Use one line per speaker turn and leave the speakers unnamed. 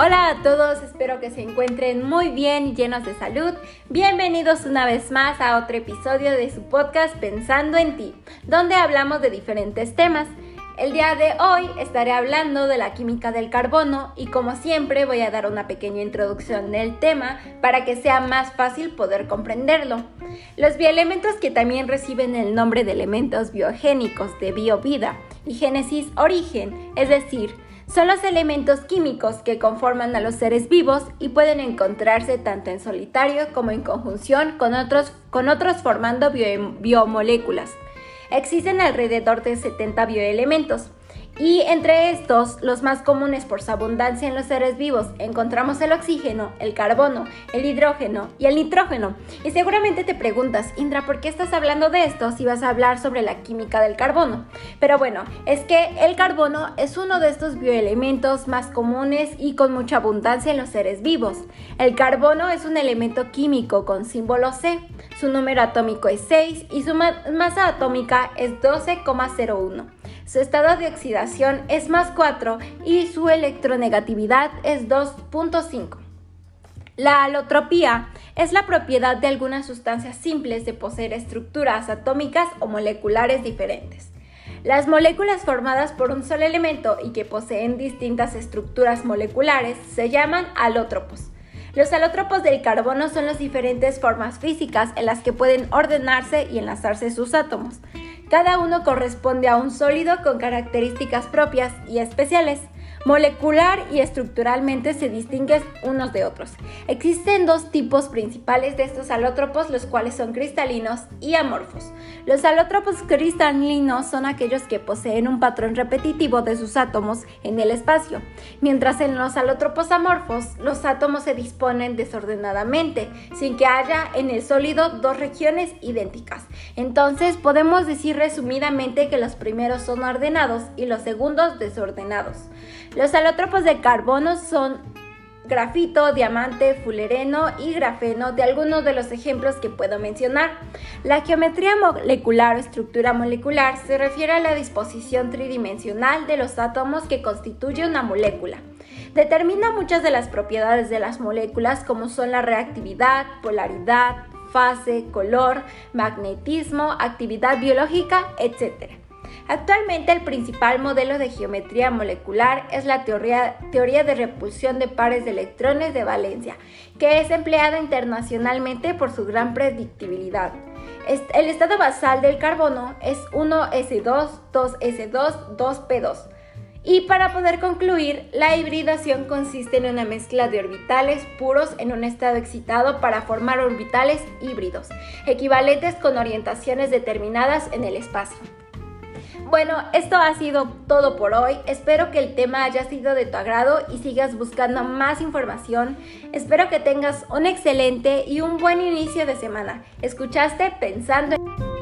Hola a todos, espero que se encuentren muy bien y llenos de salud. Bienvenidos una vez más a otro episodio de su podcast Pensando en ti, donde hablamos de diferentes temas. El día de hoy estaré hablando de la química del carbono y como siempre voy a dar una pequeña introducción del tema para que sea más fácil poder comprenderlo. Los bioelementos que también reciben el nombre de elementos biogénicos de biovida y génesis origen, es decir, son los elementos químicos que conforman a los seres vivos y pueden encontrarse tanto en solitario como en conjunción con otros, con otros formando biomoléculas. Existen alrededor de 70 bioelementos, y entre estos, los más comunes por su abundancia en los seres vivos, encontramos el oxígeno, el carbono, el hidrógeno y el nitrógeno. Y seguramente te preguntas, Indra, ¿por qué estás hablando de esto si vas a hablar sobre la química del carbono? Pero bueno, es que el carbono es uno de estos bioelementos más comunes y con mucha abundancia en los seres vivos. El carbono es un elemento químico con símbolo C, su número atómico es 6 y su masa atómica es 12,01. Su estado de oxidación es más 4 y su electronegatividad es 2.5. La alotropía es la propiedad de algunas sustancias simples de poseer estructuras atómicas o moleculares diferentes. Las moléculas formadas por un solo elemento y que poseen distintas estructuras moleculares se llaman alótropos. Los alótropos del carbono son las diferentes formas físicas en las que pueden ordenarse y enlazarse sus átomos. Cada uno corresponde a un sólido con características propias y especiales. Molecular y estructuralmente se distinguen unos de otros. Existen dos tipos principales de estos alótropos, los cuales son cristalinos y amorfos. Los alótropos cristalinos son aquellos que poseen un patrón repetitivo de sus átomos en el espacio, mientras en los alótropos amorfos los átomos se disponen desordenadamente, sin que haya en el sólido dos regiones idénticas. Entonces podemos decir resumidamente que los primeros son ordenados y los segundos desordenados. Los alótropos de carbono son grafito, diamante, fulereno y grafeno de algunos de los ejemplos que puedo mencionar. La geometría molecular o estructura molecular se refiere a la disposición tridimensional de los átomos que constituye una molécula. Determina muchas de las propiedades de las moléculas como son la reactividad, polaridad, fase, color, magnetismo, actividad biológica, etc. Actualmente el principal modelo de geometría molecular es la teoría, de repulsión de pares de electrones de valencia, que es empleada internacionalmente por su gran predictibilidad. El estado basal del carbono es 1s2, 2s2, 2p2. Y para poder concluir, la hibridación consiste en una mezcla de orbitales puros en un estado excitado para formar orbitales híbridos, equivalentes con orientaciones determinadas en el espacio. Bueno, esto ha sido todo por hoy. Espero que el tema haya sido de tu agrado y sigas buscando más información. Espero que tengas un excelente y un buen inicio de semana. ¿Escuchaste pensando en...